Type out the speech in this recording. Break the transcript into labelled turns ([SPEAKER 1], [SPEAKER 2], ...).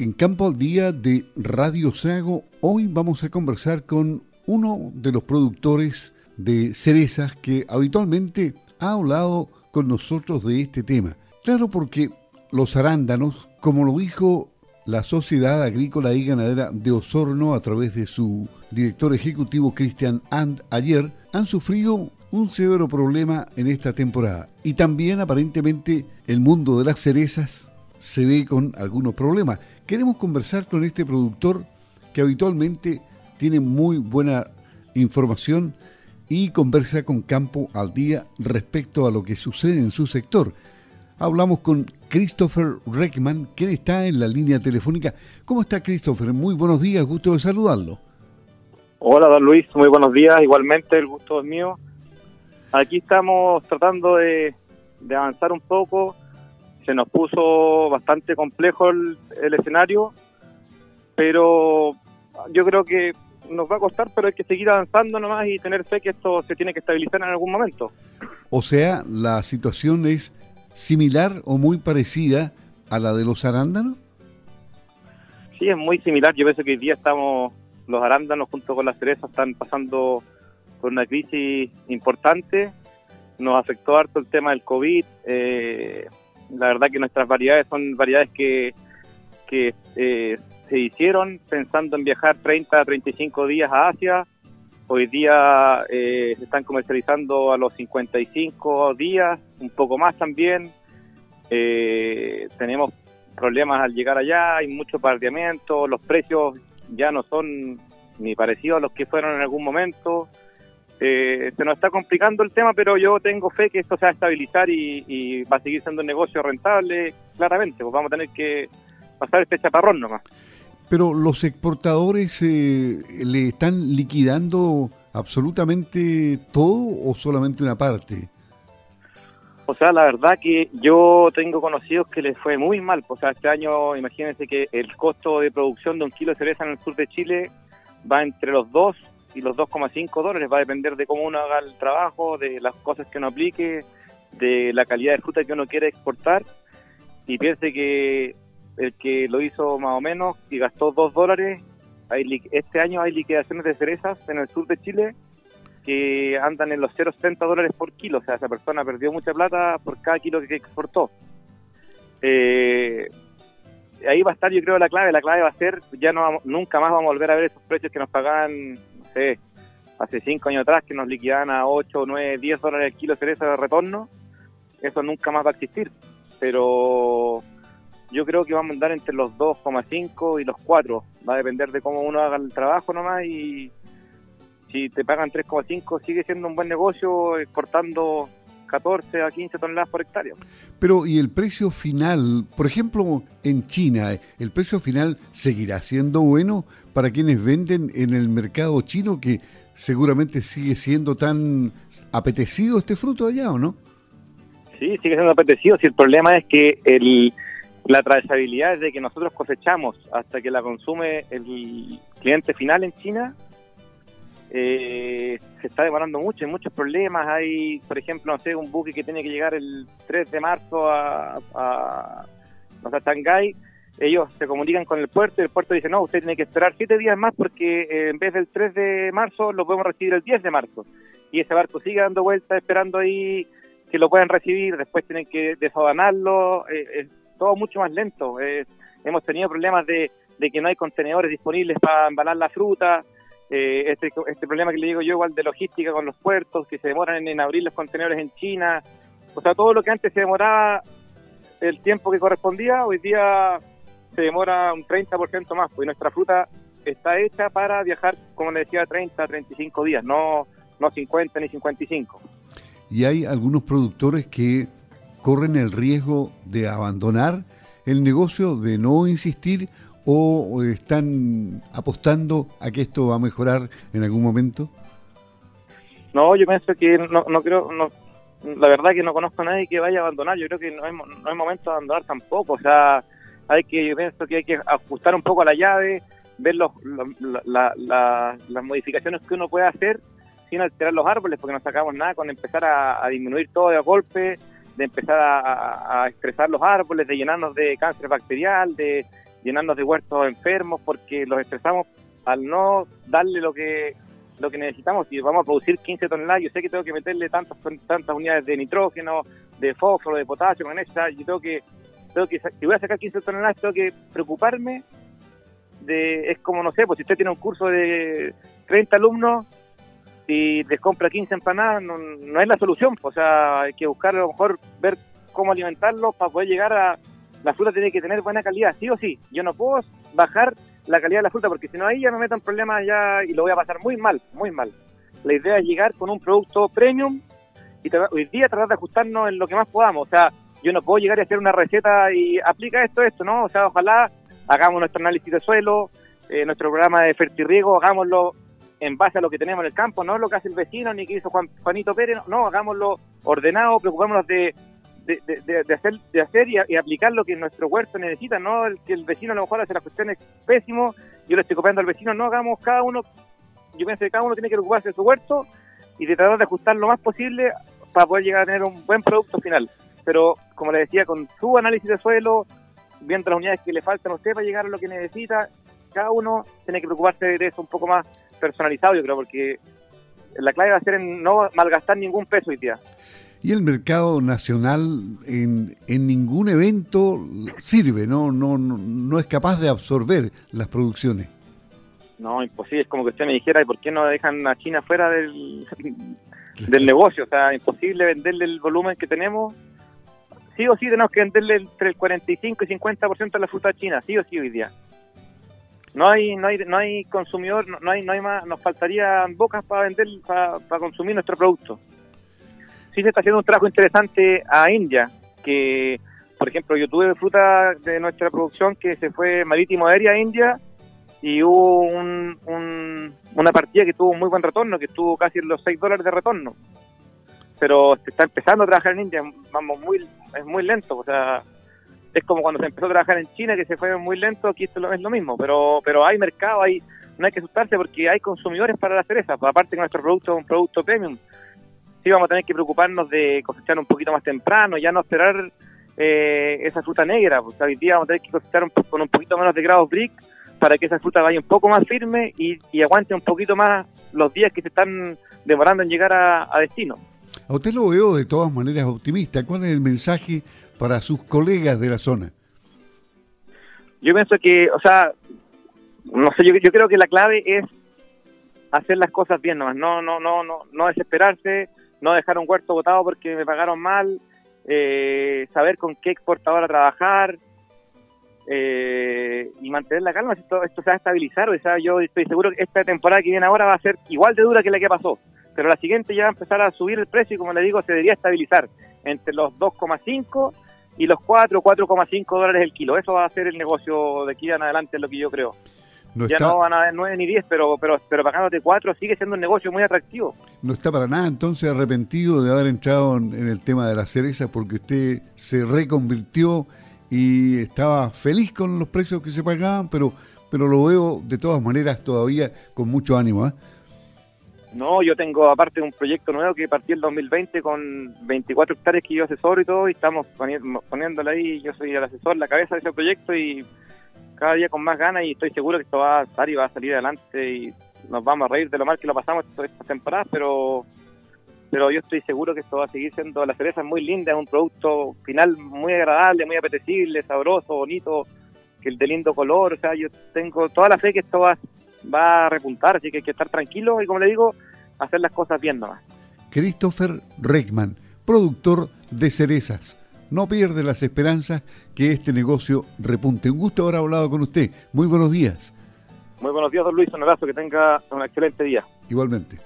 [SPEAKER 1] En Campo al Día de Radio Sago, hoy vamos a conversar con uno de los productores de cerezas que habitualmente ha hablado con nosotros de este tema. Claro, porque los arándanos, como lo dijo la Sociedad Agrícola y Ganadera de Osorno a través de su director ejecutivo Christian And ayer, han sufrido un severo problema en esta temporada. Y también aparentemente el mundo de las cerezas se ve con algunos problemas. Queremos conversar con este productor que habitualmente tiene muy buena información y conversa con Campo al día respecto a lo que sucede en su sector. Hablamos con Christopher Reckman, quien está en la línea telefónica. ¿Cómo está Christopher? Muy buenos días, gusto de saludarlo.
[SPEAKER 2] Hola, don Luis, muy buenos días. Igualmente, el gusto es mío. Aquí estamos tratando de, avanzar un poco. Se nos puso bastante complejo el, escenario, pero yo creo que nos va a costar, pero hay que seguir avanzando nomás y tener fe que esto se tiene que estabilizar en algún momento.
[SPEAKER 1] O sea, la situación es similar o muy parecida a la de los arándanos.
[SPEAKER 2] Sí, es muy similar. Yo pienso que hoy día estamos, los arándanos junto con las cerezas están pasando por una crisis importante. Nos afectó harto el tema del COVID. Eh, la verdad que nuestras variedades son variedades que, que eh, se hicieron pensando en viajar 30 a 35 días a Asia. Hoy día eh, se están comercializando a los 55 días, un poco más también. tenemos problemas al llegar allá, hay mucho pardeamiento, los precios ya no son ni parecidos a los que fueron en algún momento. Eh, se nos está complicando el tema, pero yo tengo fe que esto se va a estabilizar y, va a seguir siendo un negocio rentable, claramente, pues vamos a tener que pasar este chaparrón nomás.
[SPEAKER 1] Pero los exportadores eh, le están liquidando absolutamente todo o solamente una parte?
[SPEAKER 2] O sea, la verdad que yo tengo conocidos que les fue muy mal. O sea, este año, imagínense que el costo de producción de un kilo de cereza en el sur de Chile va entre los 2 y los 2,5 dólares. Va a depender de cómo uno haga el trabajo, de las cosas que uno aplique, de la calidad de fruta que uno quiere exportar. Y piense que el que lo hizo más o menos y gastó 2 dólares, este año hay liquidaciones de cerezas en el sur de Chile que andan en los 0,70 dólares por kilo. O sea, esa persona perdió mucha plata por cada kilo que exportó. Eh, ahí va a estar, yo creo, la clave. La clave va a ser, ya no nunca más vamos a volver a ver esos precios que nos pagaban, sé, hace cinco años atrás, que nos liquidaban a 8, 9, 10 dólares el kilo de cereza de retorno. Eso nunca más va a existir. Pero yo creo que vamos a andar entre los 2,5 y los 4. Va a depender de cómo uno haga el trabajo nomás y si te pagan 3,5 sigue siendo un buen negocio exportando 14 a 15 toneladas por hectárea.
[SPEAKER 1] Pero ¿y el precio final? Por ejemplo, en China, ¿el precio final seguirá siendo bueno para quienes venden en el mercado chino que seguramente sigue siendo tan apetecido este fruto allá o no?
[SPEAKER 2] Sí, sigue siendo apetecido. Si el problema es que el, la trazabilidad de que nosotros cosechamos hasta que la consume el cliente final en China eh, se está demorando mucho, hay muchos problemas. Hay, por ejemplo, no sé, un buque que tiene que llegar el 3 de marzo a, a. Ellos se comunican con el puerto y el puerto dice, no, usted tiene que esperar 7 días más porque eh, en vez del 3 de marzo lo podemos recibir el 10 de marzo. Y ese barco sigue dando vueltas esperando ahí que lo puedan recibir, después tienen que desabanarlo, eh, es todo mucho más lento. hemos tenido problemas de que no hay contenedores disponibles para embalar la fruta, eh, este, este problema que le digo yo igual de logística con los puertos, que se demoran en, abrir los contenedores en China, o sea, todo lo que antes se demoraba el tiempo que correspondía, hoy día se demora un 30% más, porque nuestra fruta está hecha para viajar, como le decía, 30, 35 días, no, no 50 ni 55.
[SPEAKER 1] Y hay algunos productores que corren el riesgo de abandonar el negocio, de no insistir o están apostando a que esto va a mejorar en algún momento?
[SPEAKER 2] No, yo pienso que no, no creo, no, la verdad que no conozco a nadie que vaya a abandonar, yo creo que no es momento de abandonar tampoco, o sea, hay que, yo pienso que hay que ajustar un poco a la llave, ver los, las modificaciones que uno puede hacer sin alterar los árboles, porque no sacamos nada con empezar a, disminuir todo de golpe, de empezar a, a, estresar los árboles, de llenarnos de cáncer bacterial, de, llenarnos de huertos enfermos porque los estresamos al no darle lo que lo que necesitamos. Si vamos a producir 15 toneladas, yo sé que tengo que meterle tantas tantas unidades de nitrógeno, de fósforo, de potasio, magnesio, yo tengo que, tengo que, si voy a sacar 15 toneladas, tengo que preocuparme de, es como, no sé, pues si usted tiene un curso de 30 alumnos y les compra 15 empanadas, no, no es la solución, pues, o sea, hay que buscar a lo mejor ver cómo alimentarlos para poder llegar a, la fruta tiene que tener buena calidad, sí o sí, yo no puedo bajar la calidad de la fruta porque si no ahí ya me metan problemas ya y lo voy a pasar muy mal, muy mal. La idea es llegar con un producto premium y hoy día tratar de ajustarnos en lo que más podamos. O sea, yo no puedo llegar y hacer una receta y aplica esto, esto, ¿no? O sea, ojalá hagamos nuestro análisis de suelo, eh, nuestro programa de fertirriego, hagámoslo en base a lo que tenemos en el campo, no lo que hace el vecino ni que hizo Juan, Juanito Pérez, no, hagámoslo ordenado, preocupémonos de, de, hacer, de hacer y, aplicar lo que nuestro huerto necesita, no el que el vecino a lo mejor hace las cuestiones pésimo, yo le estoy copiando al vecino, no hagamos cada uno, yo pienso que cada uno tiene que preocuparse de su huerto y de tratar de ajustar lo más posible para poder llegar a tener un buen producto final. Pero, como le decía, con su análisis de suelo, viendo las unidades que le faltan a usted para llegar a lo que necesita, cada uno tiene que preocuparse de eso un poco más personalizado, yo creo, porque la clave va a ser en no malgastar ningún peso hoy día.
[SPEAKER 1] Y el mercado nacional en, en ningún evento sirve, ¿no? No, no, no es capaz de absorber las producciones.
[SPEAKER 2] No, imposible. Es como que usted me dijera, ¿y por qué no dejan a China fuera del, del negocio? O sea, imposible venderle el volumen que tenemos. Sí o sí tenemos que venderle entre el 45 y 50% de la fruta china, sí o sí hoy día. No hay, no hay, no hay consumidor, no, hay, no hay más, nos faltarían bocas para vender, para, consumir nuestro producto. Sí se está haciendo un trabajo interesante a India, que, por ejemplo, yo tuve fruta de nuestra producción que se fue marítimo aérea a India y hubo un, una partida que tuvo un muy buen retorno, que estuvo casi en los 6 dólares de retorno. Pero se está empezando a trabajar en India, vamos, muy, es muy lento, o sea, es como cuando se empezó a trabajar en China, que se fue muy lento, aquí esto es lo mismo, pero pero hay mercado, hay no hay que asustarse porque hay consumidores para la cereza, aparte que nuestro producto es un producto premium. Sí vamos a tener que preocuparnos de cosechar un poquito más temprano, ya no esperar eh, esa fruta negra, porque hoy día vamos a tener que cosechar con un poquito menos de grados brick para que esa fruta vaya un poco más firme y, aguante un poquito más los días que se están demorando en llegar a, destino.
[SPEAKER 1] A usted lo veo de todas maneras optimista. ¿Cuál es el mensaje para sus colegas de la zona?
[SPEAKER 2] Yo pienso que, o sea, no sé, yo, yo creo que la clave es hacer las cosas bien nomás, no, no, no, no, no desesperarse, no dejar un huerto botado porque me pagaron mal, eh, saber con qué exportadora trabajar, eh, y mantener la calma, esto, esto se va a estabilizar, o sea, yo estoy seguro que esta temporada que viene ahora va a ser igual de dura que la que pasó, pero la siguiente ya va a empezar a subir el precio y como le digo, se debería estabilizar entre los 2,5 y los 4, 4,5 dólares el kilo. Eso va a ser el negocio de aquí en adelante, es lo que yo creo. Ya no van a haber 9 ni 10, pero, pero, pero pagándote 4 sigue siendo un negocio muy atractivo.
[SPEAKER 1] No está para nada entonces arrepentido de haber entrado en, en el tema de las cerezas porque usted se reconvirtió y estaba feliz con los precios que se pagaban, pero, pero lo veo de todas maneras todavía con mucho ánimo. ¿eh?
[SPEAKER 2] No, yo tengo aparte un proyecto nuevo que partí el 2020 con 24 hectáreas que yo asesoro y todo, y estamos poniéndole ahí, yo soy el asesor, la cabeza de ese proyecto y cada día con más ganas y estoy seguro que esto va a estar y va a salir adelante y nos vamos a reír de lo mal que lo pasamos esta temporada, pero pero yo estoy seguro que esto va a seguir siendo, la cereza muy linda, es un producto final muy agradable, muy apetecible, sabroso, bonito, que el de lindo color, o sea, yo tengo toda la fe que esto va, va a repuntar, así que hay que estar tranquilo y como le digo, hacer las cosas bien nomás.
[SPEAKER 1] Christopher Reckman, productor de cerezas. No pierde las esperanzas que este negocio repunte. Un gusto haber hablado con usted. Muy buenos días.
[SPEAKER 2] Muy buenos días, don Luis. Un abrazo. Que tenga un excelente día.
[SPEAKER 1] Igualmente.